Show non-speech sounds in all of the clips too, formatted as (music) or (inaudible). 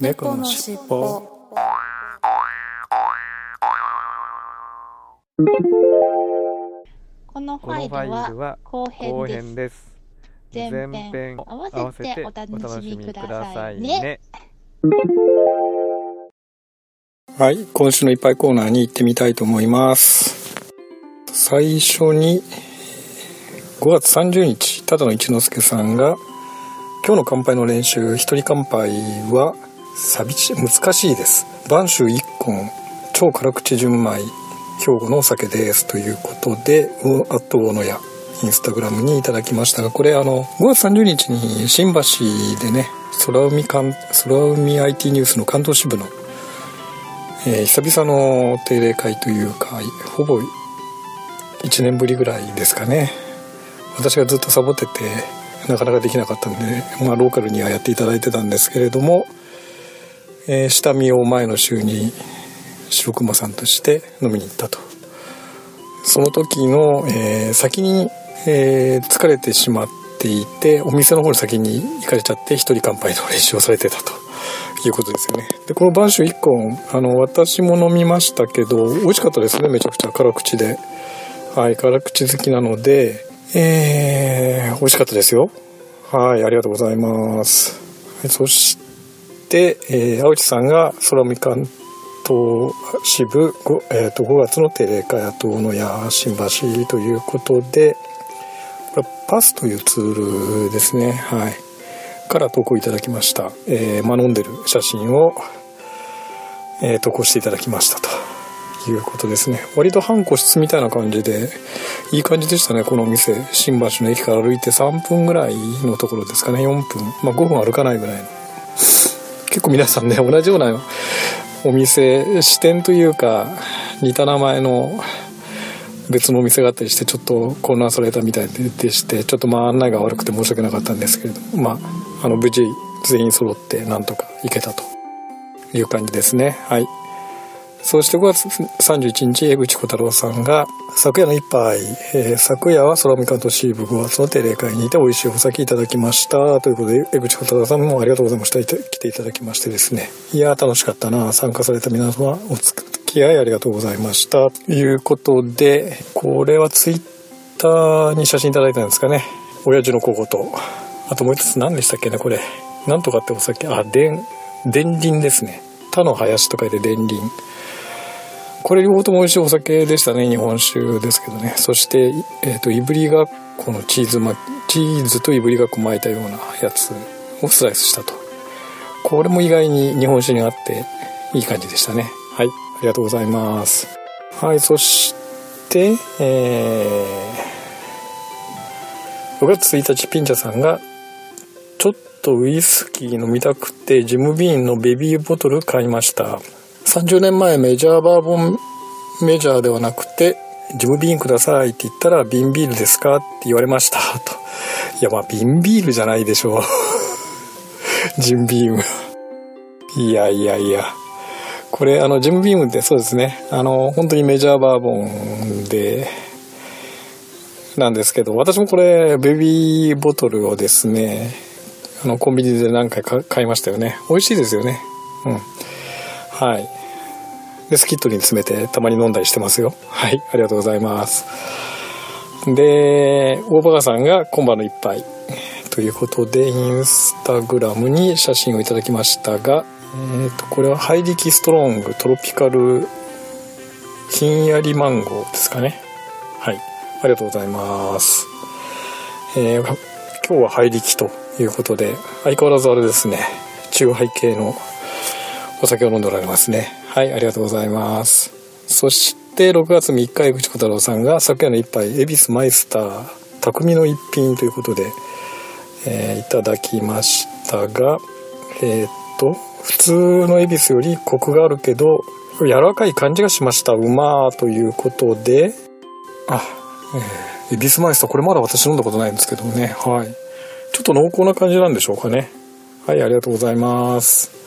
猫のしっぽこのファイルは後後編です。編です。前編前編合わせてお楽しみくださいね。はい今週のいっぱいコーナーに行ってみたいと思います最初に5月30日ただの一之輔さんが今日の乾杯の練習一人乾杯は寂しい難しいです。播州一本超辛口純米兵庫のお酒ですということでうあと小野屋インスタグラムにいただきましたがこれあの5月30日に新橋でね空海空海 IT ニュースの関東支部の、えー久々の定例会というかほぼ1年ぶりぐらいですかね。私がずっとサボっててなかなかできなかったんで、まあ、ローカルにはやっていただいてたんですけれども、えー下見を前の週に白熊さんとして飲みに行ったと。その時の、えー先に、えー疲れてしまっていてお店の方に先に行かれちゃって一人乾杯の練習をされてたと。いうことですよね。でこの播州1本あの私も飲みましたけど美味しかったですね。めちゃくちゃ。辛口で。はい辛口好きなのでえー、美味しかったですよ。はいありがとうございます、そして、えー、青地さんが空見関東支部 5,、えー、と5月の定例会あと小野屋新橋ということでこれパスというツールですね。はい。から投稿いただきました、えーまあ、飲んでる写真を、えー投稿していただきました。と。いうことですね。割と半個室みたいな感じでいい感じでしたね。このお店。新橋の駅から歩いて3分ぐらいのところですかね。4分。まあ5分歩かないぐらいの。結構皆さんね同じようなお店支店というか似た名前の別のお店があったりしてちょっと混乱されたみたいでしてちょっとまあ案内が悪くて申し訳なかったんですけれどまああの無事全員揃ってなんとか行けたという感じですね。はい。そして5月31日江口小太郎さんが昨夜の一杯、えー昨夜は空見関東支部5月の定例会にいて美味しいお酒いただきました。ということで江口小太郎さんもありがとうございました。来ていただきましてですね。いや楽しかったな。参加された皆様お付き合いありがとうございました。ということでこれはツイッターに写真いただいたんですかね。親父の小言。あともう一つ何でしたっけねこれ。なんとかってお酒。あでん田林ですね。他の林と書いて田林これ両方とも美味しいお酒でしたね日本酒ですけどね。そして、えー、といぶりがこのチーズまチーズといぶりがっこ巻いたようなやつをスライスしたと。これも意外に日本酒にあっていい感じでしたね。はいありがとうございます。はいそしてえー、6月1日ピンチャさんがちょっとウイスキー飲みたくてジムビーンのベビーボトル買いました。30年前メジャーバーボンメジャーではなくてジムビーンくださいって言ったら瓶ビールですか？って言われました。と。いやまあ瓶ビールじゃないでしょう。(laughs) ジムビーム。いやいやいや。これあのジムビームってそうですね。あの本当にメジャーバーボンでなんですけど私もこれベビーボトルをですねあのコンビニで何回か買いましたよね。美味しいですよね。うん。はい。でスキットに詰めてたまに飲んだりしてますよ。はい。ありがとうございます。で大バカさんが今晩の一杯。ということでインスタグラムに写真をいただきましたが、えー、とこれはハイリキストロングトロピカルひんやりマンゴーですかね。はい。ありがとうございます、えー今日はハイリキということで相変わらずあれですね。中ハイ系のお酒を飲んでおられますね。はいありがとうございます。そして6月3日江口小太郎さんが昨夜の一杯恵比寿マイスター匠の一品ということで、えーいただきましたがえーっと普通の恵比寿よりコクがあるけど柔らかい感じがしました。うまーということであえー、エビスマイスターこれまだ私飲んだことないんですけどもね。はい。ちょっと濃厚な感じなんでしょうかね。はいありがとうございます。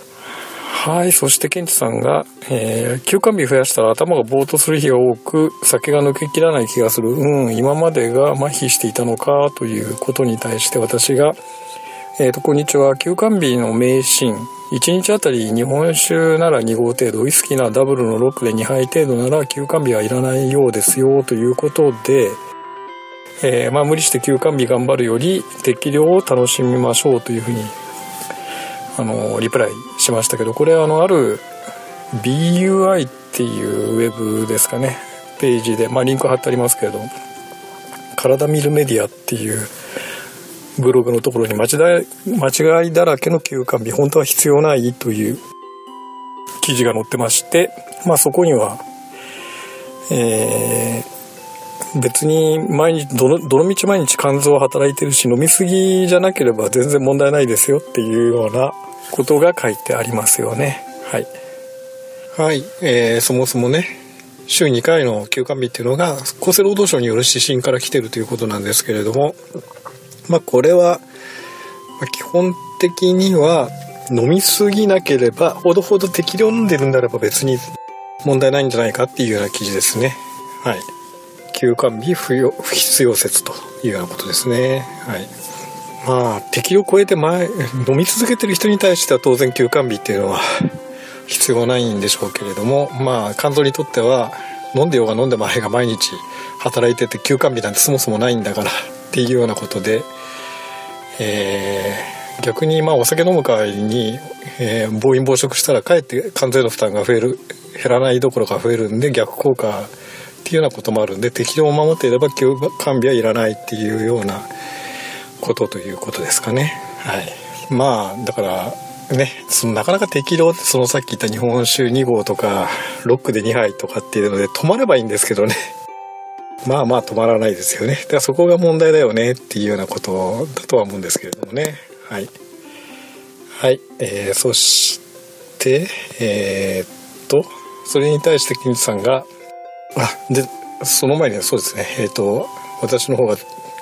はいそしてケンチさんが、えー休館日増やしたら頭がぼーっとする日が多く酒が抜けきらない気がするうん今までが麻痺していたのかということに対して私がえっ、ー、と、こんにちは。休館日の名シーン。1日あたり日本酒なら2合程度、ウイスキーならダブルのロックで2杯程度なら休館日はいらないようですよ、ということで、えー、まあ無理して休館日頑張るより適量を楽しみましょうというふうに、あの、リプライしましたけど、これあの、ある BUI っていうウェブですかね、ページで、まあリンク貼ってありますけれど、体見るメディアっていうブログのところに間違いだらけの休館日本当は必要ないという記事が載ってましてまあそこにはえー、別に毎日どのどの道毎日肝臓は働いてるし飲み過ぎじゃなければ全然問題ないですよっていうようなことが書いてありますよね。はい。はい、えー、そもそもね週2回の休館日っていうのが厚生労働省による指針から来てるということなんですけれどもまあこれは、ま基本的には飲みすぎなければほどほど適量飲んでるんであれば別に問題ないんじゃないかっていうような記事ですね。はい。休館日不要不必要説というようなことですね。はい。まあ適量超えて前飲み続けてる人に対しては当然休館日っていうのは必要ないんでしょうけれどもまあ肝臓にとっては飲んでようが飲んでまいが毎日働いてて休館日なんてそもそもないんだからっていうようなことで、えー、逆にまあお酒飲む代わりに、えー、暴飲暴食したらかえって関税の負担が増える減らないどころか増えるんで逆効果っていうようなこともあるんで適量を守っていれば休館日はいらないっていうようなことということですかね。はい、まあだからね、そのなかなか適量ってそのさっき言った日本酒2合とかロックで2杯とかっていうので止まればいいんですけどね (laughs) まあまあ止まらないですよね。だからそこが問題だよねっていうようなことだとは思うんですけれどもね。はい。はい。えー、そして、えー、っと、それに対して金さんが、あ、で、その前にはそうですね、えー、と、私の方が、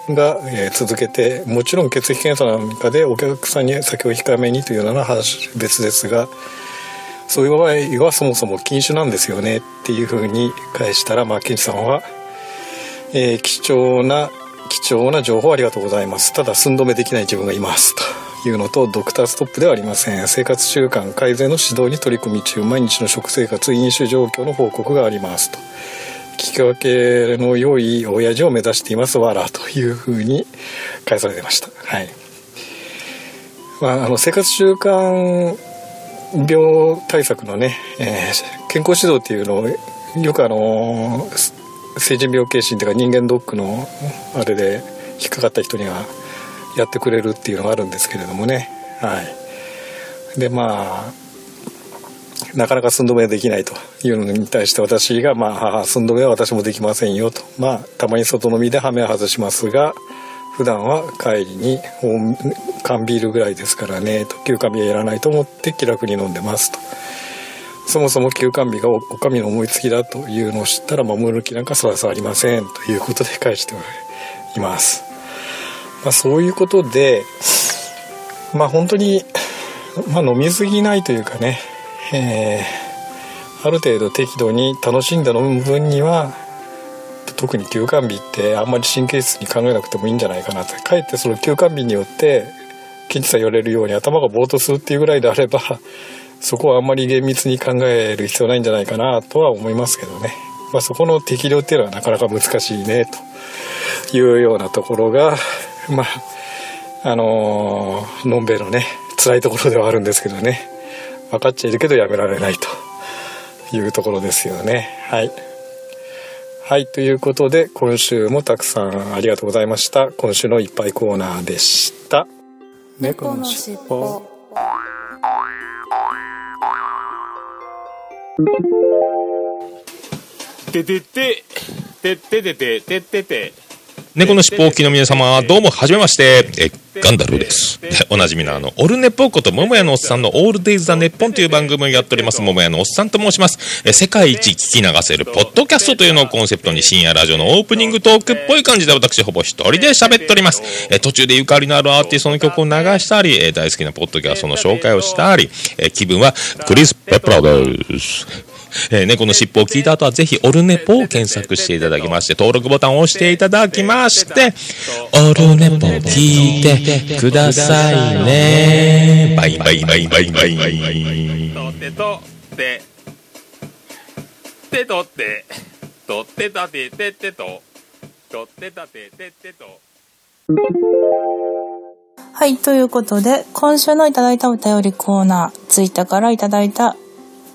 が、えー、続けて、もちろん血液検査なんかでお客さんに酒を控えめにというような話別ですが、そういう場合はそもそも禁酒なんですよねっていうふうに返したら、まあ、ケンさんは、えー、貴重な貴重な情報ありがとうございます。ただ寸止めできない自分がいますと。いうのとドクターストップではありません。生活習慣改善の指導に取り組み中。毎日の食生活飲酒状況の報告がありますと。聞き分けの良い親父を目指していますわらというふうに返されてました。はい。まあ、あの生活習慣病対策のね、えー、健康指導っていうのをよくあの成人病検診というか人間ドックのあれで引っかかった人にはやってくれるっていうのがあるんですけれどもねはいでまあなかなか寸止めできないというのに対して私がまあ寸止めは私もできませんよとまあたまに外飲みでハメは外しますが普段は帰りに缶ビールぐらいですからねと休館日はやらないと思って気楽に飲んでますと。そもそも休館日がお上の思いつきだというのを知ったら守る気なんかそらそらありませんということで返しています。まあ、そういうことで、まあ本当に、まあ飲みすぎないというかね、えー、ある程度適度に楽しんで飲む分には、特に休館日ってあんまり神経質に考えなくてもいいんじゃないかなと。かえってその休館日によって、検知さん言われるように頭がぼーっとするっていうぐらいであれば、そこはあんまり厳密に考える必要ないんじゃないかなとは思いますけどね。まあ、そこの適量っていうのはなかなか難しいね、というようなところが、(laughs) まあ、あのー、のんべえのね、辛いところではあるんですけどね。分かっちゃいるけどやめられないというところですよね。はい。はい、ということで、今週もたくさんありがとうございました。今週のいっぱいコーナーでした。猫のしっぽ。ててて、てててて、ててて。猫のしっぽおきの皆様、どうも、はじめまして。え、ガンダルです。(laughs) おなじみのあの、オルネポーこと、桃屋のおっさんのオールデイズ・ザ・ネッポンという番組をやっております、桃屋のおっさんと申します。え、世界一聞き流せる、ポッドキャストというのをコンセプトに、深夜ラジオのオープニングトークっぽい感じで、私、ほぼ一人で喋っております。え、途中でゆかりのあるアーティストの曲を流したり、え、大好きなポッドキャストの紹介をしたり、え、気分は、クリス・ペプラです。えー、猫の尻尾を聞いた後はぜひオルネポを検索していただきまして、登録ボタンを押していただきまして、オルネポ聞いてくださいね。バイバイバイバイバイ。てとて、てとて、とってたてててと、とってたてててと。はい、ということで、今週のいただいたお便りコーナー、ツイッターからいただいた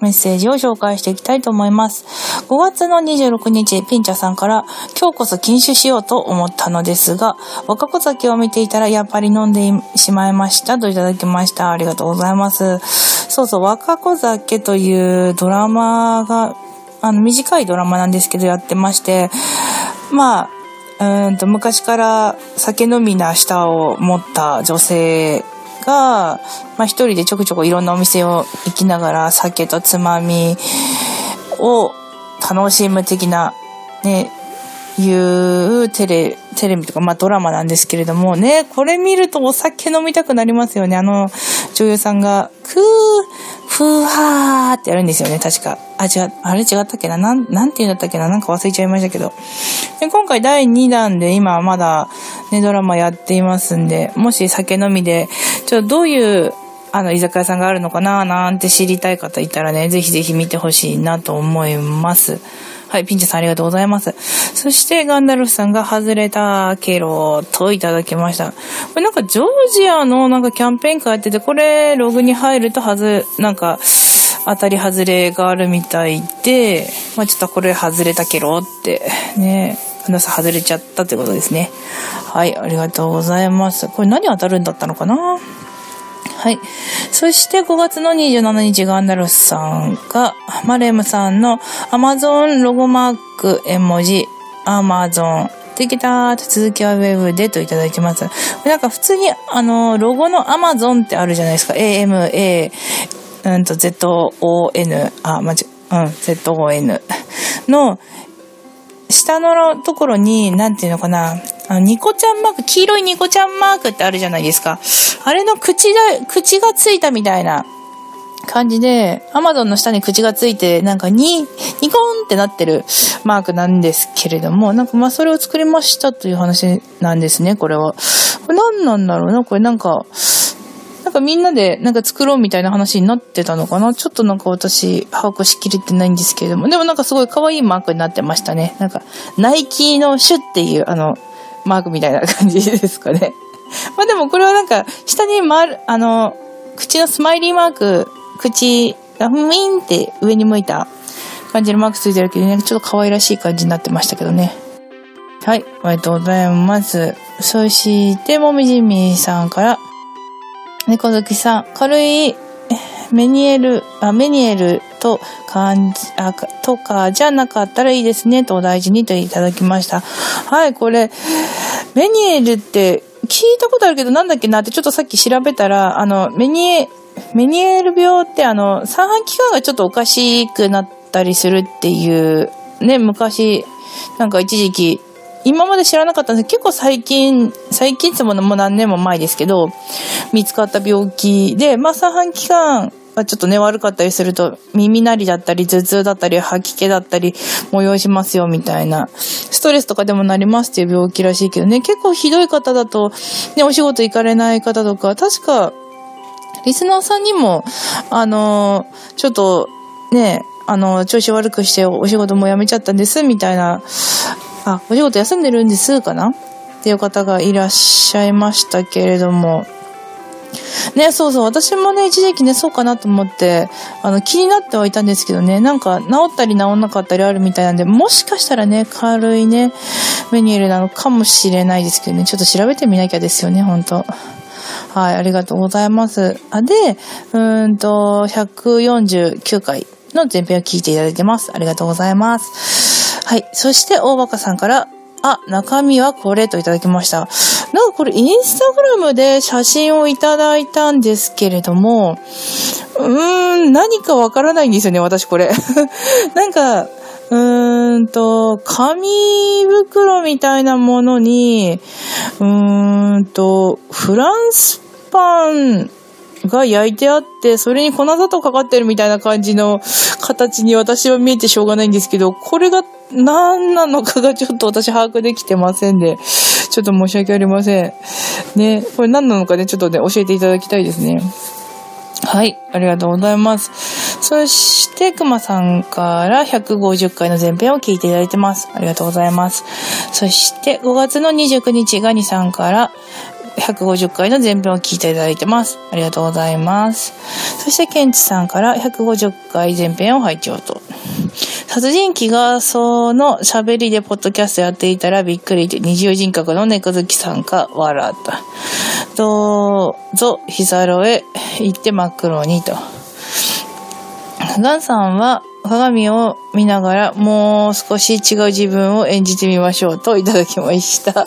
メッセージを紹介していきたいと思います。5月の26日、ピンチャさんから、今日こそ禁酒しようと思ったのですが、若子酒を見ていたらやっぱり飲んでしまいましたといただきました。ありがとうございます。そうそう、若子酒というドラマが、あの、短いドラマなんですけどやってまして、まあ、うんと昔から酒飲みな舌を持った女性が、まあ一人でちょくちょくいろんなお店を行きながら酒とつまみを楽しむ的な、ね、いうテレ、テレビとか、まあドラマなんですけれどもね、これ見るとお酒飲みたくなりますよね。あの女優さんが、クー、ふーはーってやるんですよね、確か。あ、違う、あれ違ったっけな？なん、なんて言うんだったっけな？なんか忘れちゃいましたけど。で今回第2弾で今まだね、ドラマやっていますんで、もし酒飲みで、ちょっとどういうあの、居酒屋さんがあるのかな？なんて知りたい方いたらね、ぜひぜひ見てほしいなと思います。はい、ピンチさんありがとうございます。そして、ガンダルフさんが外れたケロといただきました。これなんかジョージアのなんかキャンペーン会やってて、これログに入るとはず、なんか、当たり外れがあるみたいで、まあちょっとこれ外れたケロって、ね、ガンダルさ外れちゃったってことですね。はい、ありがとうございます。これ何当たるんだったのかな？はい。そして5月の27日ガンダルスさんが、マレムさんの Amazon ロゴマーク絵文字、Amazon できた続きはウェブでといただいてます。なんか普通にあの、ロゴの Amazon ってあるじゃないですか。AMA、うんと ZON、あ、まじ、う。ん、ZON の、下のところに、なんていうのかな、あの、ニコちゃんマーク、黄色いニコちゃんマークってあるじゃないですか。あれの口だ、口がついたみたいな感じで、アマゾンの下に口がついて、なんかに、ニコーンってなってるマークなんですけれども、なんかまあそれを作りましたという話なんですね、これは。これ何なんだろうな、これなんか、なんかみんなでなんか作ろうみたいな話になってたのかな？ちょっとなんか私把握しきれてないんですけれども。でもなんかすごい可愛いマークになってましたね。なんか、ナイキのシュっていうあの、マークみたいな感じですかね。(laughs) まあでもこれはなんか、下に回る、あの、口のスマイリーマーク、口がふみんって上に向いた感じのマークついてるけどね、ちょっと可愛らしい感じになってましたけどね。はい、ありがとうございます。そして、もみじみさんから、猫好きさん、軽いメニエル、あ、メニエルと感じ、あ、とかじゃなかったらいいですね、とお大事にといただきました。はい、これ、メニエルって聞いたことあるけどなんだっけなってちょっとさっき調べたら、あの、メニエ、メニエル病ってあの、三半期間がちょっとおかしくなったりするっていう、ね、昔、なんか一時期今まで知らなかったんですけど、結構最近、最近ってものもう何年も前ですけど、見つかった病気で、まあ、三半期間がちょっとね、悪かったりすると、耳鳴りだったり、頭痛だったり、吐き気だったり、催しますよ、みたいな。ストレスとかでもなりますっていう病気らしいけどね、結構ひどい方だと、ね、お仕事行かれない方とか、確か、リスナーさんにも、あのちょっと、ね、あの、調子悪くしてお仕事も辞めちゃったんです、みたいなあ、お仕事休んでるんですかな？っていう方がいらっしゃいましたけれども、ね、そうそう、私もね、一時期ね、そうかなと思って、あの、気になってはいたんですけどね、なんか、治ったり治んなかったりあるみたいなんで、もしかしたらね、軽いね、メニューなのかもしれないですけどね、ちょっと調べてみなきゃですよね、本当はい、ありがとうございます。あ、で、うーんと、149回の前編を聞いていただいてます。ありがとうございます。はい。そして、大バカさんから、あ、中身はこれといただきました。なんかこれインスタグラムで写真をいただいたんですけれども、うーん、何かわからないんですよね、私これ。(laughs) なんか、うーんと、紙袋みたいなものに、うーんと、フランスパンが焼いてあって、それに粉砂糖かかってるみたいな感じの形に私は見えてしょうがないんですけど、これが何なのかがちょっと私把握できてませんで、ちょっと申し訳ありません。ね、これ何なのかね、ちょっとね、教えていただきたいですね。はい、ありがとうございます。そして、くまさんから150回の前編を聞いていただいてます。ありがとうございます。そして、5月の29日、ガニさんから150回の前編を聞いていただいてます。ありがとうございます。そして、ケンチさんから150回前編を拝聴と。殺人鬼がその喋りでポッドキャストやっていたらびっくりで二重人格の猫好きさんか笑った。どうぞ、ヒサロへ行って真っ黒にと。ガンさんは鏡を見ながらもう少し違う自分を演じてみましょうといただきました。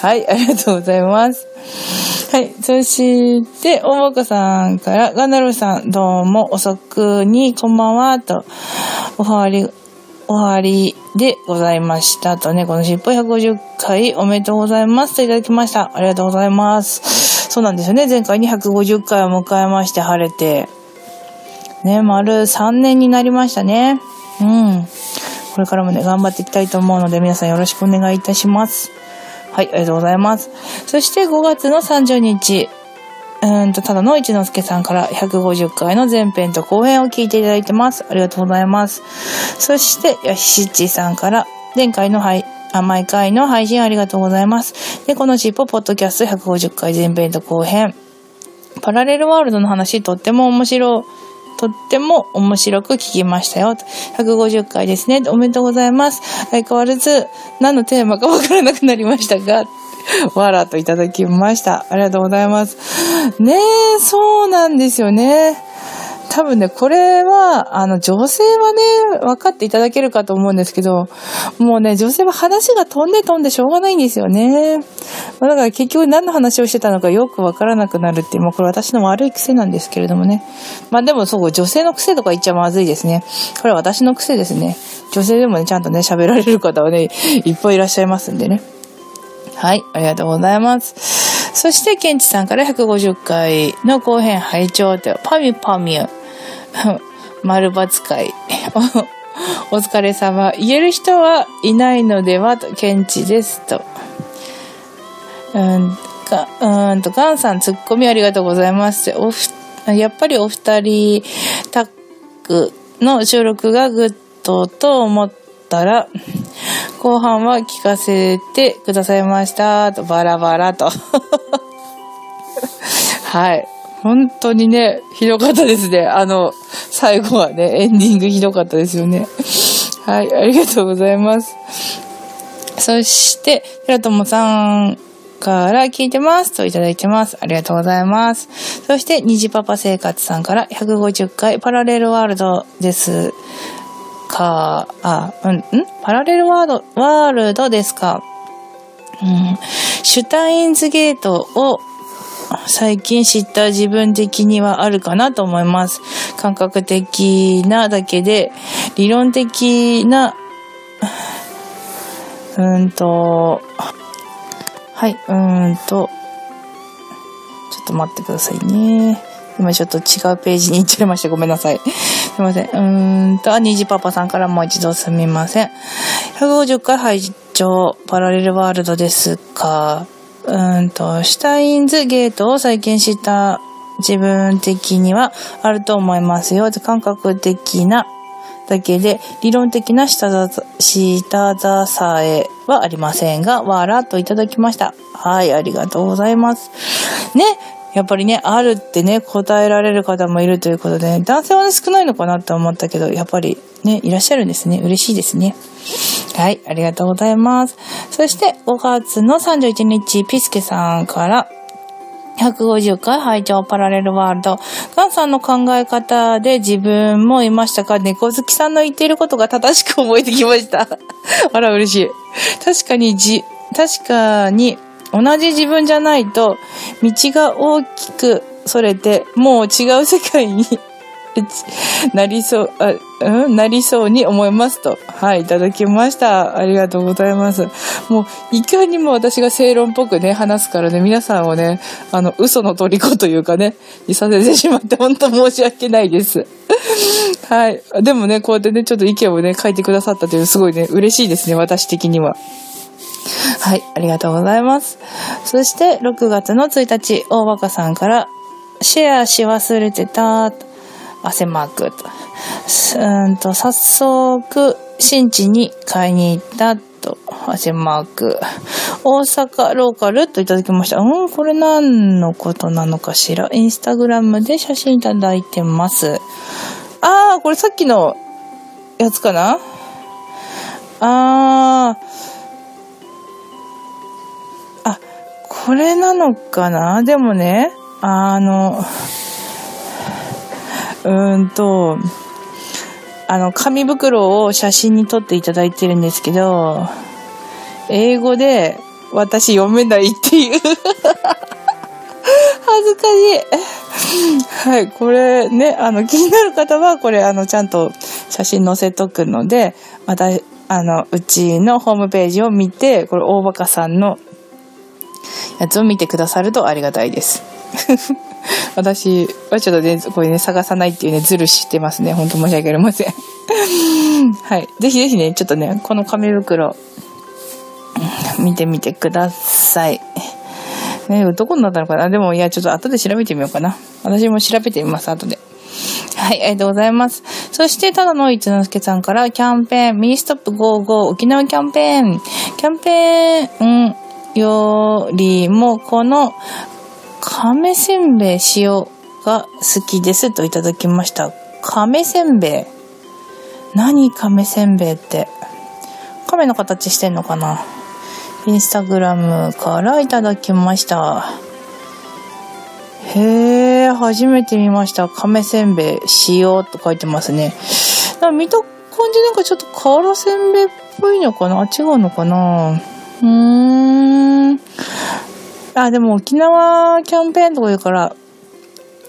はい、ありがとうございます。はい。そして、大岡さんから、ガンダルさん、どうも遅くに、こんばんは、と、おはわり、おはわりでございました。とね、このしっぽ150回おめでとうございます。といただきました。ありがとうございます。そうなんですよね。前回に150回を迎えまして、晴れて。ね、丸3年になりましたね。うん。これからもね、頑張っていきたいと思うので、皆さんよろしくお願いいたします。はい、ありがとうございます。そして5月の30日、うんと、ただの一之輔さんから150回の前編と後編を聞いていただいてます。ありがとうございます。そして、やしちさんから、前回の配、あ、毎回の配信ありがとうございます。で、このしっぽポッドキャスト150回前編と後編。パラレルワールドの話とっても面白い。とっても面白く聞きましたよ。150回ですね。おめでとうございます。相変わらず何のテーマかわからなくなりましたが、(laughs) わらといただきました。ありがとうございます。ねえ、そうなんですよね。多分ね、これは、あの、女性はね、分かっていただけるかと思うんですけど、もうね、女性は話が飛んで飛んでしょうがないんですよね。まだから結局何の話をしてたのかよく分からなくなるっていう、もうこれ私の悪い癖なんですけれどもね。まあでもそう、女性の癖とか言っちゃまずいですね。これは私の癖ですね。女性でもね、ちゃんとね、喋られる方はね、いっぱいいらっしゃいますんでね。はい、ありがとうございます。そして、ケンチさんから150回の後編拝聴と、パミュパミュ、(laughs) 丸抜会。(laughs) お疲れ様。言える人はいないのではと、ケンチですと。うん、か、うんと、ガンさんツッコミありがとうございます。おふ、やっぱりお二人タッグの収録がグッドと思ったら、後半は聞かせてくださいました。と、バラバラと。(laughs) はい。本当にね、ひどかったですね。あの、最後はね、エンディングひどかったですよね。はい、ありがとうございます。そして、ひろともさんから聞いてますといただいてます。ありがとうございます。そして、虹パパ生活さんから150回パラレルワールドですか、あ、うん、ん？パラレルワード、ワールドですか。うん、シュタインズゲートを最近知った自分的にはあるかなと思います。感覚的なだけで、理論的な、うんと、はい、うんと、ちょっと待ってくださいね。今ちょっと違うページに行っちゃいました。ごめんなさい。すいません。うーんと、あ、にじパパさんからもう一度すみません。150回拝聴パラレルワールドですか？うんと、シュタインズゲートを再建した自分的にはあると思いますよ。感覚的なだけで、理論的な下支下支えはありませんが、わらっといただきました。はい、ありがとうございます。ね、やっぱりね、あるってね、答えられる方もいるということで、男性はね、少ないのかなって思ったけど、やっぱりね、いらっしゃるんですね。嬉しいですね。はい、ありがとうございます。そして、5月の31日、ピスケさんから、150回拝聴パラレルワールド。ガンさんの考え方で自分もいましたか？猫好きさんの言っていることが正しく思えてきました。(laughs) あら、嬉しい。確かにじ、確かに、同じ自分じゃないと、道が大きくそれて、もう違う世界になりそう、(laughs) あ、うん、なりそうに思いますと。はい、いただきました。ありがとうございます。もう、いかにも私が正論っぽくね、話すからね、皆さんをね、あの、嘘の虜というかね、いさせてしまって、本当申し訳ないです。(laughs) はい。でもね、こうやってね、ちょっと意見をね、書いてくださったという、すごいね、嬉しいですね、私的には。はい、ありがとうございます。そして、6月の1日、大若さんから、シェアし忘れてた、汗マークと。うんと、早速、新地に買いに行ったと、汗マーク。大阪ローカルといただきました。うん、これ何のことなのかしら。インスタグラムで写真いただいてます。あー、これさっきのやつかな？あー、これなのかな？でもね、あの、うーんと、あの、紙袋を写真に撮っていただいてるんですけど、英語で私読めないっていう (laughs) 恥ずかしい。はい、これね、あの、気になる方は、これ、あの、ちゃんと写真載せとくので、また、あの、うちのホームページを見て、これ、大バカさんのやつを見てくださるとありがたいです。(laughs) 私はちょっとね、これね、探さないっていうね、ずるしてますね。ほんと申し訳ありません。(laughs) はい。ぜひぜひね、ちょっとね、この紙袋、見てみてください。ね、どこになったのかな？でも、いや、ちょっと後で調べてみようかな。私も調べてみます、後で。はい、ありがとうございます。そして、ただの一之輔さんから、キャンペーン、ミニストップ55沖縄キャンペーン、キャンペーンうんよりも、この亀せんべい塩が好きですといただきました。亀せんべい何亀せんべいって。亀の形してんのかなインスタグラムからいただきました。へえ、初めて見ました。亀せんべい塩と書いてますね。見た感じなんかちょっと瓦せんべいっぽいのかな違うのかなうーん。あ、でも沖縄キャンペーンとか言うから、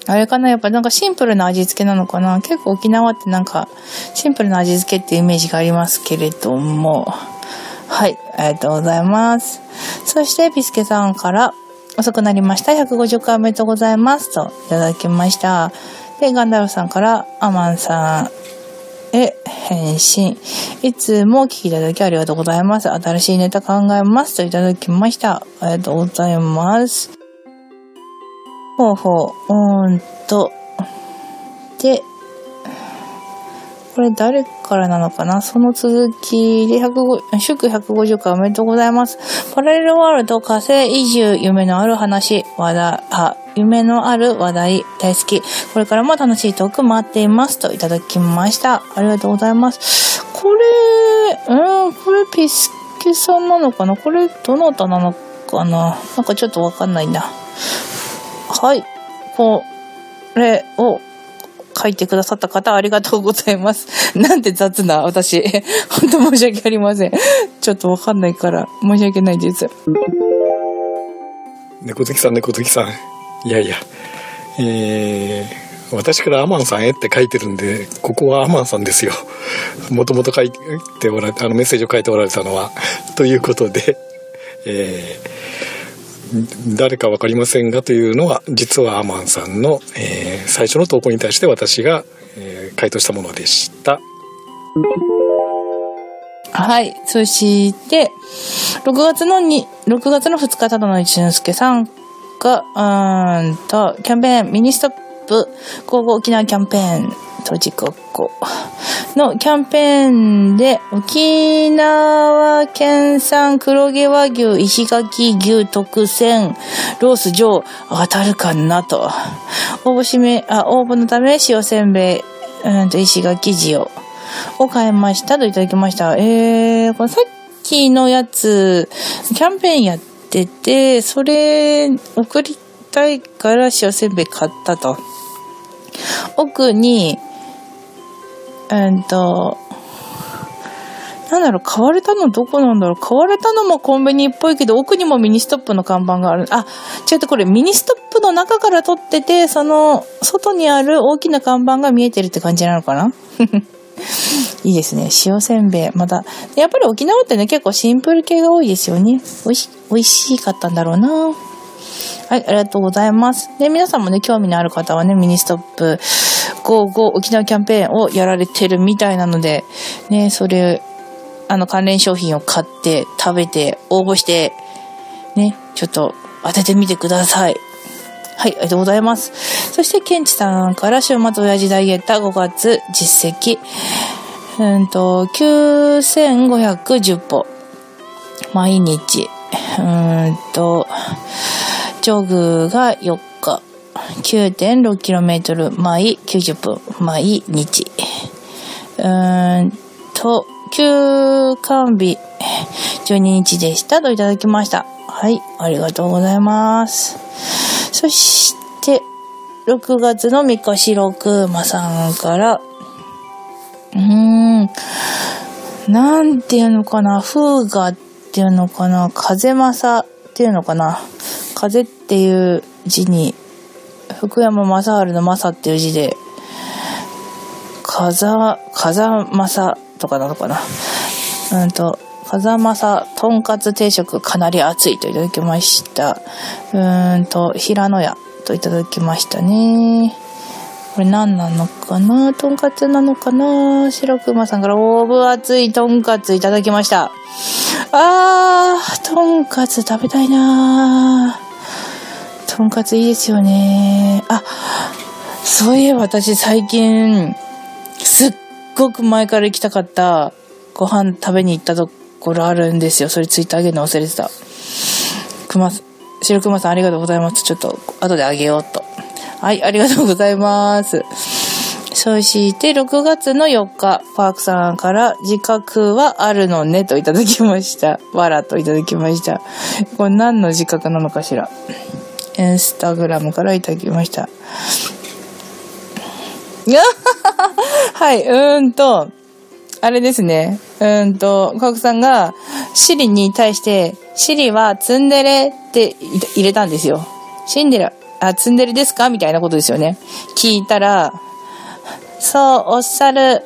あれかなやっぱなんかシンプルな味付けなのかな結構沖縄ってなんかシンプルな味付けっていうイメージがありますけれども。はい、ありがとうございます。そして、ピスケさんから、遅くなりました。150回おめでとうございます。と、いただきました。で、ガンダルさんから、アマンさんへ返信。いつもお聞きいただきありがとうございます。新しいネタ考えますといただきました。ありがとうございます。ほうほう、うーんと。で、これ誰からなのかな？その続きで150、祝150回おめでとうございます。パラレルワールド火星移住、夢のある話、話題、あ、夢のある話題、大好き。これからも楽しいトーク待っています。といただきました。ありがとうございます。これ、うん、これピスケさんなのかな？これ、どなたなのかな？なんかちょっとわかんないな。はい。これを書いてくださった方ありがとうございます。(laughs) なんて雑な私。(laughs) 本当申し訳ありません。ちょっとわかんないから申し訳ないです。猫好きさん、猫好きさん。いやいや。えー、私からアマンさんへって書いてるんで、ここはアマンさんですよ。(laughs) もともと書いておられ、あのメッセージを書いておられたのは。ということで、えー誰か分かりませんがというのは実はアマンさんの、えー、最初の投稿に対して私が、えー、回答したものでした。はい。そして、6月のに、6月の2日、ただの一之輔さんが、うんと、キャンペーン、ミニストップ、55沖縄キャンペーン、閉じここのキャンペーンで沖縄県産黒毛和牛石垣牛特選ロース上当たるかなと。応募しめ、あ、応募のため塩せんべい、うんと石垣塩を買いましたといただきました。えー、これさっきのやつ、キャンペーンやってて、それ送りたいから塩せんべい買ったと。奥に、うんと、なんだろう、買われたのどこなんだろう。買われたのもコンビニっぽいけど、奥にもミニストップの看板がある。あ、違うこれミニストップの中から撮ってて、その、外にある大きな看板が見えてるって感じなのかな？(laughs) いいですね。塩せんべい。また、やっぱり沖縄ってね、結構シンプル系が多いですよね。美味し、美味しかったんだろうな。はい、ありがとうございます。で、皆さんもね、興味のある方はね、ミニストップ55沖縄キャンペーンをやられてるみたいなので、ね、それ、あの関連商品を買って、食べて、応募して、ね、ちょっと当ててみてください。はい、ありがとうございます。そして、ケンチさんから週末親父ダイエット5月実績、うんと、9510歩。毎日。うんと、ジョグが4日。9.6km 毎90分。毎日。うーんと、休館日12日でしたといただきました。はい、ありがとうございます。そして、6月の3日、白熊さんから、うーん、なんていうのかな、風雅っていうのかな、風正っていうのかな、風っていう字に、福山雅治の正っていう字で、風、風正とかなのかな？うんと、風正とんかつ定食かなり熱いといただきました。うーんと、平野屋といただきましたね。これ何なのかな？とんかつなのかな？白熊さんから大分熱いとんかついただきました。あー、とんかつ食べたいなとんかついいですよね。あ、そういえば私最近、すっごく前から行きたかったご飯食べに行ったところあるんですよ。それツイッターあげるの忘れてた。熊、白熊さんありがとうございます。ちょっと後であげようと。はい、ありがとうございます。そして、6月の4日、パークさんから自覚はあるのねといただきました。わらといただきました。これ何の自覚なのかしら。インスタグラムからいただきました。(laughs) はい、うーんと、あれですね。うーんと、パークさんが、シリに対して、シリはツンデレって入れたんですよ。シンデレあ、ツンデレですか？みたいなことですよね。聞いたら、そう、おっしゃる、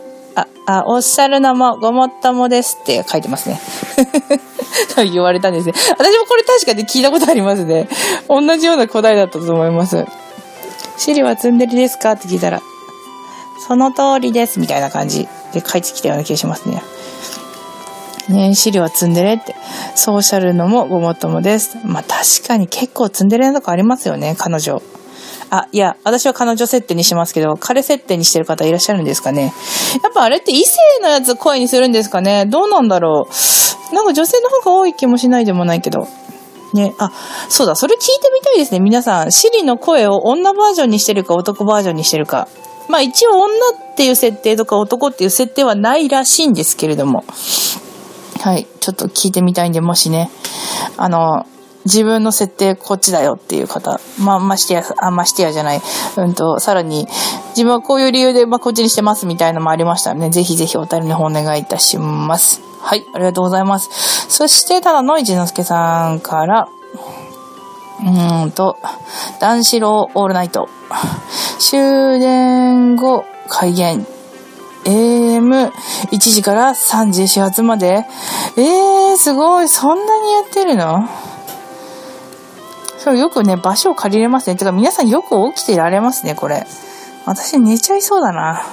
あ、おっしゃるのもごもっともですって書いてますね。と (laughs) 言われたんですね。私もこれ確かに聞いたことありますね。同じような答えだったと思います。シリはツンデレですかって聞いたら、その通りです、みたいな感じで書いてきたような気がしますね。ね資料は積んでれって。ソーシャルのもごもっともです。まあ確かに結構積んでるとこありますよね、彼女。あ、いや、私は彼女設定にしますけど、彼設定にしてる方いらっしゃるんですかね。やっぱあれって異性のやつ声にするんですかねどうなんだろう。なんか女性の方が多い気もしないでもないけど。ね、あ、そうだ、それ聞いてみたいですね。皆さん、シリの声を女バージョンにしてるか男バージョンにしてるか。まあ一応女っていう設定とか男っていう設定はないらしいんですけれども。はい。ちょっと聞いてみたいんで、もしね、あの、自分の設定こっちだよっていう方、まあ、ましてや、あ、ましてやじゃない、うんと、さらに、自分はこういう理由で、まあ、こっちにしてますみたいなのもありましたらね、ぜひぜひお便りの方お願いいたします。はい、ありがとうございます。そして、ただの一之輔さんから、うんと、男子ローオールナイト。終電後、開演。AM1 時から3時始発までえー、すごい。そんなにやってるの？そうよくね、場所を借りれますね。てか皆さんよく起きてられますね、これ。私寝ちゃいそうだな。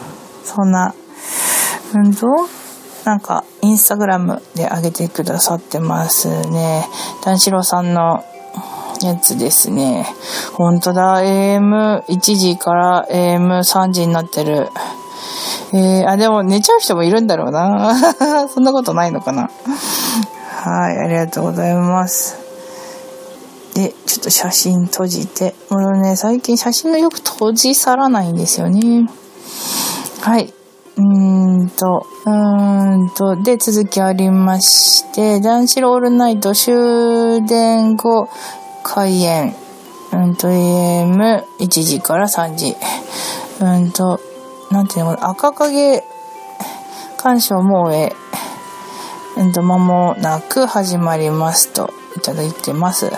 そんな。うんと、なんか、インスタグラムで上げてくださってますね。男子郎さんのやつですね。ほんとだ、AM1 時から AM3 時になってる。えー、あ、でも寝ちゃう人もいるんだろうな。(laughs) そんなことないのかな。はい、ありがとうございます。で、ちょっと写真閉じて。俺ね、最近写真のよく閉じ去らないんですよね。はい。うーんと、うーんと、で、続きありまして、男子ロールナイト終電後、開演。うんと、AM1 時から3時。うんと、なんていうの赤影鑑賞も終え、間もなく始まりますといただいてます。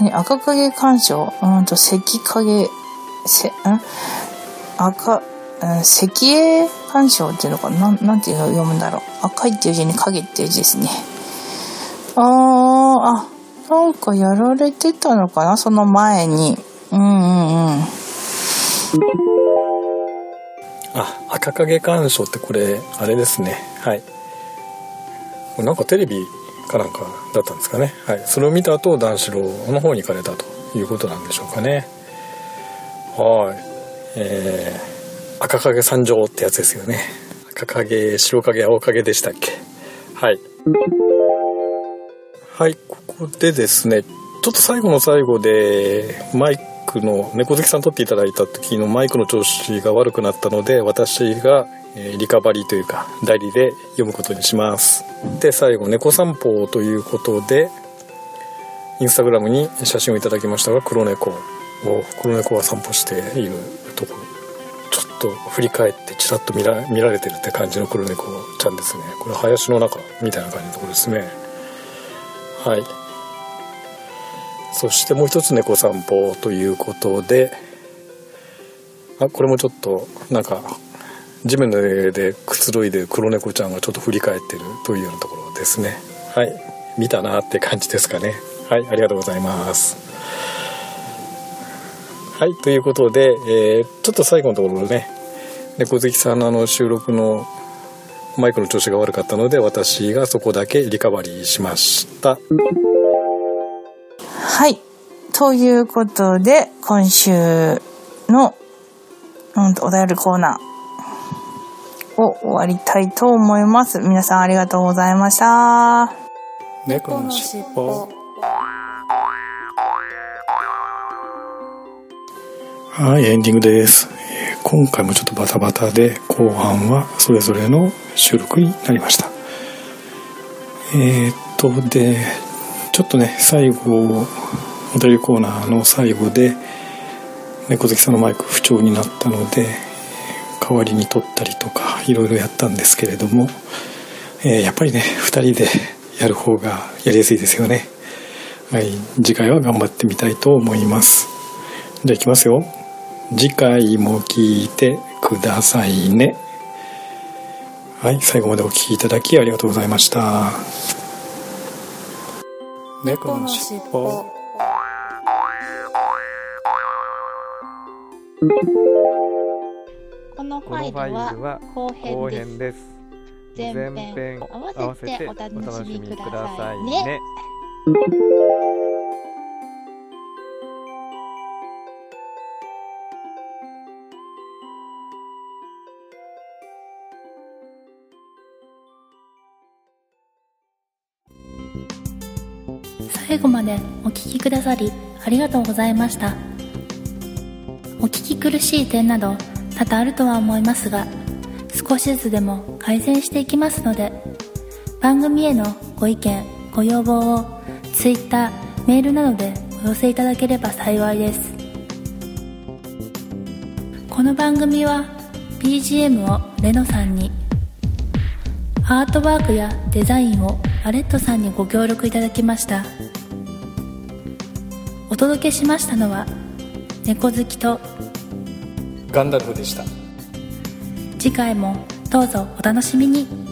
何赤影鑑賞うんと、赤影、せ、ん？赤、うん、石英鑑賞っていうのかな？なんていうの読むんだろう。赤いっていう字に影っていう字ですね。あー、あ、なんかやられてたのかな？その前に。うんうんうん。あ、赤影鑑賞ってこれ、あれですね。はい。なんかテレビかなんかだったんですかね。はい。それを見た後、男子郎の方に行かれたということなんでしょうかね。はい。えー、赤影参上ってやつですよね。赤影、白影、青影でしたっけ。はい。はい、ここでですね、ちょっと最後の最後で、マイクの、猫好きさん撮っていただいた時のマイクの調子が悪くなったので、私が、えリカバリーというか、代理で読むことにします。で、最後、猫散歩ということで、インスタグラムに写真をいただきましたが、黒猫を、黒猫が散歩しているところ、ちょっと振り返ってちらっと見ら見られてるって感じの黒猫ちゃんですね。これ林の中みたいな感じのところですね。はいそしてもう一つ猫散歩ということであこれもちょっとなんか地面の上でくつろいでる黒猫ちゃんがちょっと振り返ってるというようなところですね。はい。見たなって感じですかね。はい。ありがとうございます。はい。ということで、えー、ちょっと最後のところでね猫好きさんのあの収録のマイクの調子が悪かったので私がそこだけリカバリーしました。はい。ということで今週の、うん、お便りコーナー。を終わりたいと思います。皆さんありがとうございました。猫のしっぽはいエンディングです。今回もちょっとバタバタで後半はそれぞれの収録になりました。えー、っとでちょっとね最後お便りコーナーの最後で猫好きさんのマイク不調になったので代わりに撮ったりとかいろいろやったんですけれども、えー、やっぱりね2人でやる方がやりやすいですよねはい次回は頑張ってみたいと思いますじゃあいきますよ次回も聞いてくださいね。はい、最後までお聴きいただきありがとうございました。猫のしっぽ。このファイルは後編です。前編合わせてお楽しみくださいね。最後までお聴きくださりありがとうございましたお聞き苦しい点など多々あるとは思いますが少しずつでも改善していきますので番組へのご意見ご要望を Twitter メールなどでお寄せいただければ幸いです。この番組は BGM をレノさんにアートワークやデザインをアレットさんにご協力いただきました。お届けしましたのは猫好きとガンダルフでした。次回もどうぞお楽しみに。